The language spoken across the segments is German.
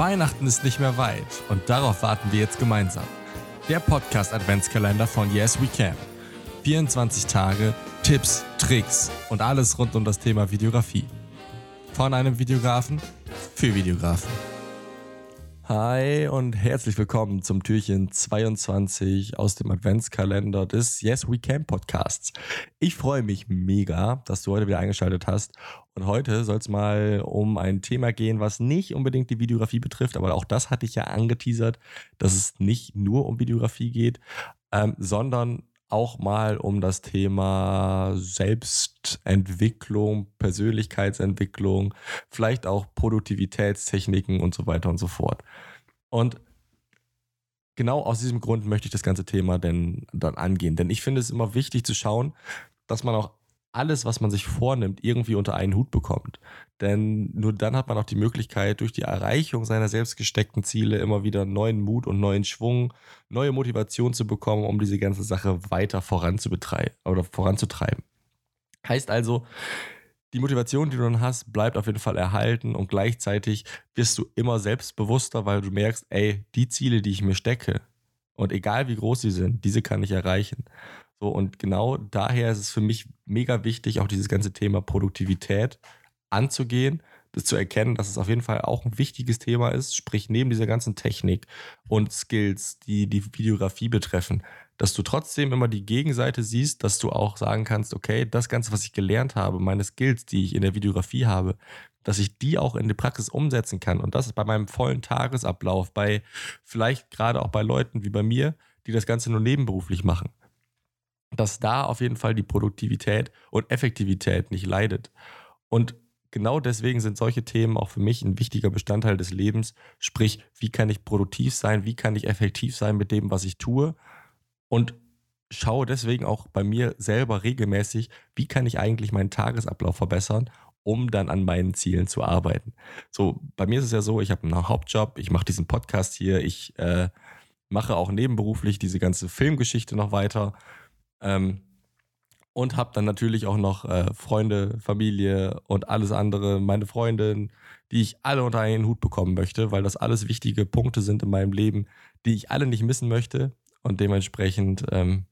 Weihnachten ist nicht mehr weit und darauf warten wir jetzt gemeinsam. Der Podcast Adventskalender von Yes We Can. 24 Tage, Tipps, Tricks und alles rund um das Thema Videografie. Von einem Videografen für Videografen. Hi und herzlich willkommen zum Türchen 22 aus dem Adventskalender des Yes We Can Podcasts. Ich freue mich mega, dass du heute wieder eingeschaltet hast. Und heute soll es mal um ein Thema gehen, was nicht unbedingt die Videografie betrifft, aber auch das hatte ich ja angeteasert, dass es nicht nur um Videografie geht, ähm, sondern auch mal um das Thema Selbstentwicklung, Persönlichkeitsentwicklung, vielleicht auch Produktivitätstechniken und so weiter und so fort. Und genau aus diesem Grund möchte ich das ganze Thema denn dann angehen. Denn ich finde es immer wichtig zu schauen, dass man auch alles, was man sich vornimmt, irgendwie unter einen Hut bekommt. Denn nur dann hat man auch die Möglichkeit, durch die Erreichung seiner selbst gesteckten Ziele immer wieder neuen Mut und neuen Schwung, neue Motivation zu bekommen, um diese ganze Sache weiter oder voranzutreiben. Heißt also, die Motivation, die du dann hast, bleibt auf jeden Fall erhalten und gleichzeitig wirst du immer selbstbewusster, weil du merkst, ey, die Ziele, die ich mir stecke und egal wie groß sie sind, diese kann ich erreichen. So, und genau daher ist es für mich mega wichtig, auch dieses ganze Thema Produktivität anzugehen, das zu erkennen, dass es auf jeden Fall auch ein wichtiges Thema ist, sprich neben dieser ganzen Technik und Skills, die die Videografie betreffen, dass du trotzdem immer die Gegenseite siehst, dass du auch sagen kannst, okay, das Ganze, was ich gelernt habe, meine Skills, die ich in der Videografie habe, dass ich die auch in die Praxis umsetzen kann. Und das ist bei meinem vollen Tagesablauf, bei vielleicht gerade auch bei Leuten wie bei mir, die das Ganze nur nebenberuflich machen dass da auf jeden Fall die Produktivität und Effektivität nicht leidet. Und genau deswegen sind solche Themen auch für mich ein wichtiger Bestandteil des Lebens. Sprich, wie kann ich produktiv sein, wie kann ich effektiv sein mit dem, was ich tue. Und schaue deswegen auch bei mir selber regelmäßig, wie kann ich eigentlich meinen Tagesablauf verbessern, um dann an meinen Zielen zu arbeiten. So, bei mir ist es ja so, ich habe einen Hauptjob, ich mache diesen Podcast hier, ich äh, mache auch nebenberuflich diese ganze Filmgeschichte noch weiter ähm, und habe dann natürlich auch noch äh, Freunde, Familie und alles andere, meine Freundin, die ich alle unter einen Hut bekommen möchte, weil das alles wichtige Punkte sind in meinem Leben, die ich alle nicht missen möchte. Und dementsprechend, ähm,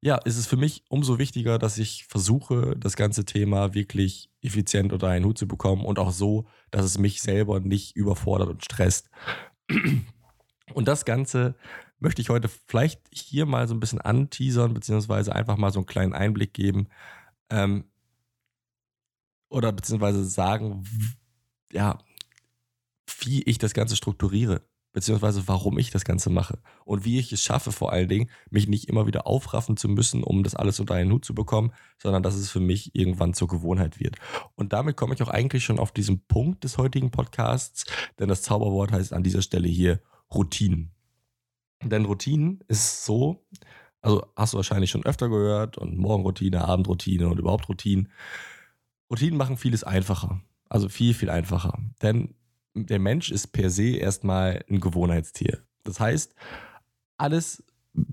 ja, ist es für mich umso wichtiger, dass ich versuche, das ganze Thema wirklich effizient unter einen Hut zu bekommen und auch so, dass es mich selber nicht überfordert und stresst. Und das Ganze möchte ich heute vielleicht hier mal so ein bisschen anteasern, beziehungsweise einfach mal so einen kleinen Einblick geben. Ähm, oder beziehungsweise sagen, ja, wie ich das Ganze strukturiere, beziehungsweise warum ich das Ganze mache und wie ich es schaffe, vor allen Dingen, mich nicht immer wieder aufraffen zu müssen, um das alles unter einen Hut zu bekommen, sondern dass es für mich irgendwann zur Gewohnheit wird. Und damit komme ich auch eigentlich schon auf diesen Punkt des heutigen Podcasts, denn das Zauberwort heißt an dieser Stelle hier Routinen. Denn Routinen ist so, also hast du wahrscheinlich schon öfter gehört und Morgenroutine, Abendroutine und überhaupt Routinen. Routinen machen vieles einfacher. Also viel, viel einfacher. Denn der Mensch ist per se erstmal ein Gewohnheitstier. Das heißt, alles,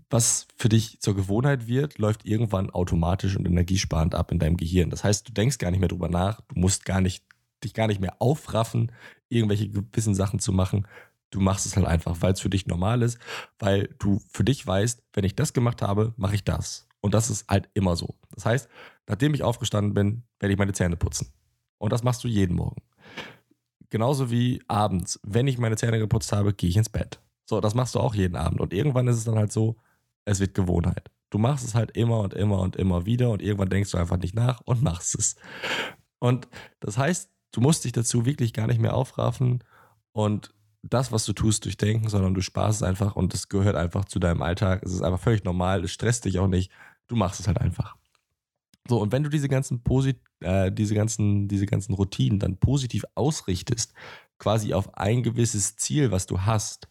was für dich zur Gewohnheit wird, läuft irgendwann automatisch und energiesparend ab in deinem Gehirn. Das heißt, du denkst gar nicht mehr drüber nach, du musst gar nicht, dich gar nicht mehr aufraffen, irgendwelche gewissen Sachen zu machen, Du machst es halt einfach, weil es für dich normal ist, weil du für dich weißt, wenn ich das gemacht habe, mache ich das. Und das ist halt immer so. Das heißt, nachdem ich aufgestanden bin, werde ich meine Zähne putzen. Und das machst du jeden Morgen. Genauso wie abends, wenn ich meine Zähne geputzt habe, gehe ich ins Bett. So, das machst du auch jeden Abend. Und irgendwann ist es dann halt so, es wird Gewohnheit. Du machst es halt immer und immer und immer wieder und irgendwann denkst du einfach nicht nach und machst es. Und das heißt, du musst dich dazu wirklich gar nicht mehr aufraffen und das, was du tust, durchdenken, sondern du sparst es einfach und es gehört einfach zu deinem Alltag. Es ist einfach völlig normal, es stresst dich auch nicht. Du machst es halt einfach. So, und wenn du diese ganzen, Posit äh, diese ganzen, diese ganzen Routinen dann positiv ausrichtest, quasi auf ein gewisses Ziel, was du hast,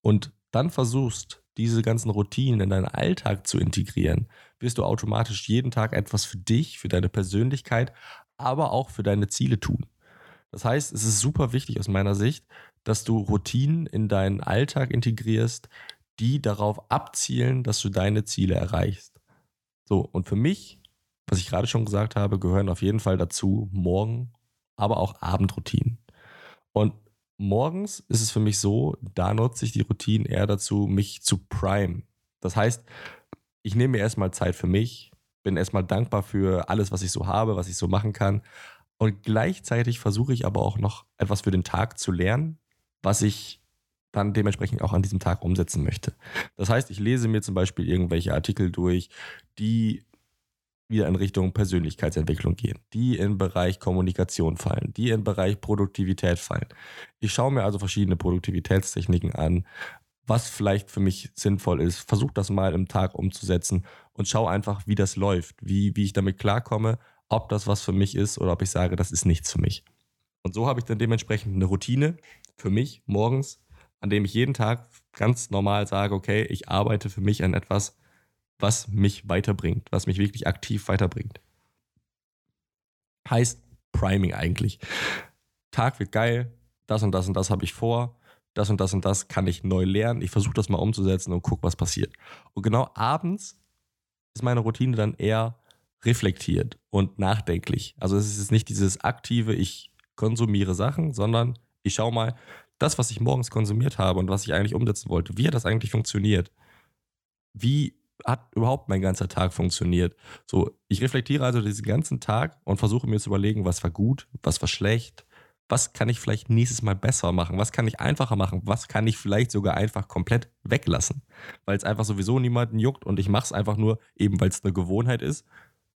und dann versuchst, diese ganzen Routinen in deinen Alltag zu integrieren, wirst du automatisch jeden Tag etwas für dich, für deine Persönlichkeit, aber auch für deine Ziele tun. Das heißt, es ist super wichtig aus meiner Sicht, dass du Routinen in deinen Alltag integrierst, die darauf abzielen, dass du deine Ziele erreichst. So, und für mich, was ich gerade schon gesagt habe, gehören auf jeden Fall dazu Morgen, aber auch Abendroutinen. Und morgens ist es für mich so, da nutze ich die Routinen eher dazu, mich zu prime. Das heißt, ich nehme mir erstmal Zeit für mich, bin erstmal dankbar für alles, was ich so habe, was ich so machen kann. Und gleichzeitig versuche ich aber auch noch etwas für den Tag zu lernen, was ich dann dementsprechend auch an diesem Tag umsetzen möchte. Das heißt, ich lese mir zum Beispiel irgendwelche Artikel durch, die wieder in Richtung Persönlichkeitsentwicklung gehen, die in Bereich Kommunikation fallen, die in Bereich Produktivität fallen. Ich schaue mir also verschiedene Produktivitätstechniken an, was vielleicht für mich sinnvoll ist, versuche das mal im Tag umzusetzen und schaue einfach, wie das läuft, wie, wie ich damit klarkomme, ob das was für mich ist oder ob ich sage, das ist nichts für mich. Und so habe ich dann dementsprechend eine Routine für mich morgens, an dem ich jeden Tag ganz normal sage, okay, ich arbeite für mich an etwas, was mich weiterbringt, was mich wirklich aktiv weiterbringt. Heißt Priming eigentlich. Tag wird geil, das und das und das habe ich vor, das und das und das kann ich neu lernen. Ich versuche das mal umzusetzen und gucke, was passiert. Und genau abends ist meine Routine dann eher reflektiert und nachdenklich. Also es ist nicht dieses aktive, ich konsumiere Sachen, sondern ich schaue mal, das, was ich morgens konsumiert habe und was ich eigentlich umsetzen wollte, wie hat das eigentlich funktioniert? Wie hat überhaupt mein ganzer Tag funktioniert? So, ich reflektiere also diesen ganzen Tag und versuche mir zu überlegen, was war gut, was war schlecht, was kann ich vielleicht nächstes Mal besser machen, was kann ich einfacher machen, was kann ich vielleicht sogar einfach komplett weglassen, weil es einfach sowieso niemanden juckt und ich mache es einfach nur eben, weil es eine Gewohnheit ist.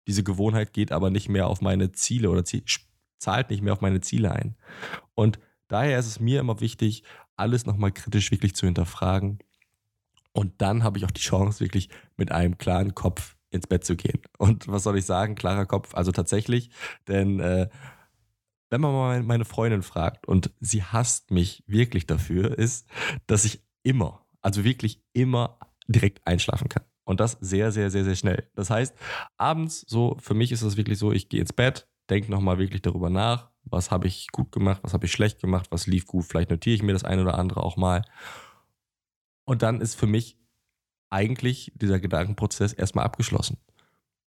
Diese Gewohnheit geht aber nicht mehr auf meine Ziele oder zahlt nicht mehr auf meine Ziele ein. Und daher ist es mir immer wichtig, alles nochmal kritisch wirklich zu hinterfragen und dann habe ich auch die Chance, wirklich mit einem klaren Kopf ins Bett zu gehen. Und was soll ich sagen? Klarer Kopf, also tatsächlich, denn äh, wenn man mal meine Freundin fragt und sie hasst mich wirklich dafür, ist, dass ich immer, also wirklich immer direkt einschlafen kann. Und das sehr, sehr, sehr, sehr schnell. Das heißt, abends, so, für mich ist es wirklich so, ich gehe ins Bett, denke nochmal wirklich darüber nach, was habe ich gut gemacht, was habe ich schlecht gemacht, was lief gut, vielleicht notiere ich mir das eine oder andere auch mal. Und dann ist für mich eigentlich dieser Gedankenprozess erstmal abgeschlossen.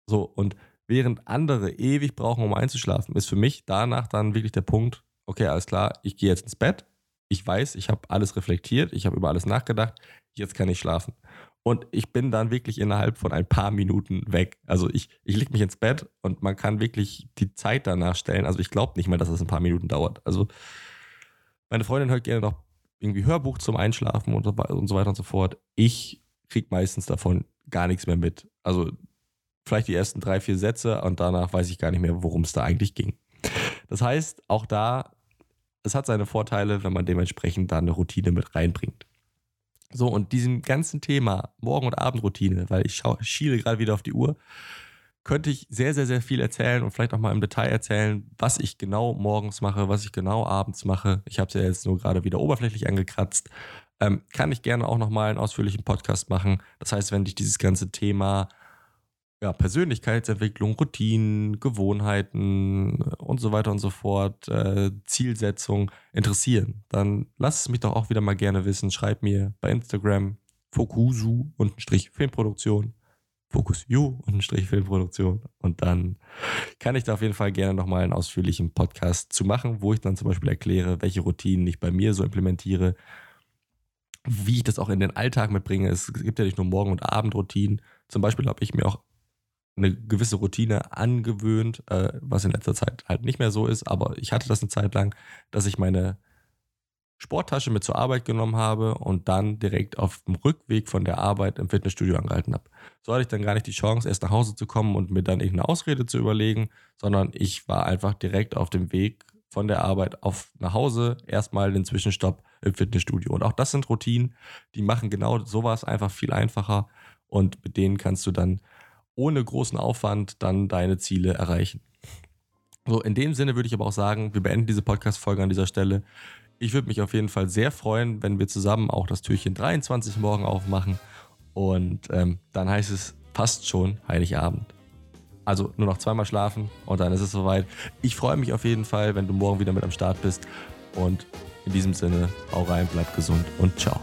So, und während andere ewig brauchen, um einzuschlafen, ist für mich danach dann wirklich der Punkt, okay, alles klar, ich gehe jetzt ins Bett, ich weiß, ich habe alles reflektiert, ich habe über alles nachgedacht, jetzt kann ich schlafen. Und ich bin dann wirklich innerhalb von ein paar Minuten weg. Also ich, ich lege mich ins Bett und man kann wirklich die Zeit danach stellen. Also ich glaube nicht mal, dass es ein paar Minuten dauert. Also meine Freundin hört gerne noch irgendwie Hörbuch zum Einschlafen und und so weiter und so fort. Ich kriege meistens davon gar nichts mehr mit. Also vielleicht die ersten drei, vier Sätze und danach weiß ich gar nicht mehr, worum es da eigentlich ging. Das heißt, auch da, es hat seine Vorteile, wenn man dementsprechend da eine Routine mit reinbringt. So, und diesem ganzen Thema Morgen- und Abendroutine, weil ich schaue, schiele gerade wieder auf die Uhr, könnte ich sehr, sehr, sehr viel erzählen und vielleicht auch mal im Detail erzählen, was ich genau morgens mache, was ich genau abends mache. Ich habe es ja jetzt nur gerade wieder oberflächlich angekratzt. Ähm, kann ich gerne auch nochmal einen ausführlichen Podcast machen. Das heißt, wenn dich dieses ganze Thema ja, Persönlichkeitsentwicklung, Routinen, Gewohnheiten und so weiter und so fort, äh, Zielsetzung interessieren, dann lass es mich doch auch wieder mal gerne wissen. Schreib mir bei Instagram Fokusu und Strich Filmproduktion Focus You und Strich Filmproduktion. Und dann kann ich da auf jeden Fall gerne nochmal einen ausführlichen Podcast zu machen, wo ich dann zum Beispiel erkläre, welche Routinen ich bei mir so implementiere, wie ich das auch in den Alltag mitbringe. Es gibt ja nicht nur Morgen- und Abendroutinen. Zum Beispiel habe ich mir auch eine gewisse Routine angewöhnt, äh, was in letzter Zeit halt nicht mehr so ist, aber ich hatte das eine Zeit lang, dass ich meine Sporttasche mit zur Arbeit genommen habe und dann direkt auf dem Rückweg von der Arbeit im Fitnessstudio angehalten habe. So hatte ich dann gar nicht die Chance, erst nach Hause zu kommen und mir dann irgendeine Ausrede zu überlegen, sondern ich war einfach direkt auf dem Weg von der Arbeit auf nach Hause, erstmal den Zwischenstopp im Fitnessstudio. Und auch das sind Routinen, die machen genau sowas einfach viel einfacher und mit denen kannst du dann ohne großen Aufwand dann deine Ziele erreichen. So, in dem Sinne würde ich aber auch sagen, wir beenden diese Podcast-Folge an dieser Stelle. Ich würde mich auf jeden Fall sehr freuen, wenn wir zusammen auch das Türchen 23 morgen aufmachen. Und ähm, dann heißt es fast schon Heiligabend. Also nur noch zweimal schlafen und dann ist es soweit. Ich freue mich auf jeden Fall, wenn du morgen wieder mit am Start bist. Und in diesem Sinne, hau rein, bleib gesund und ciao.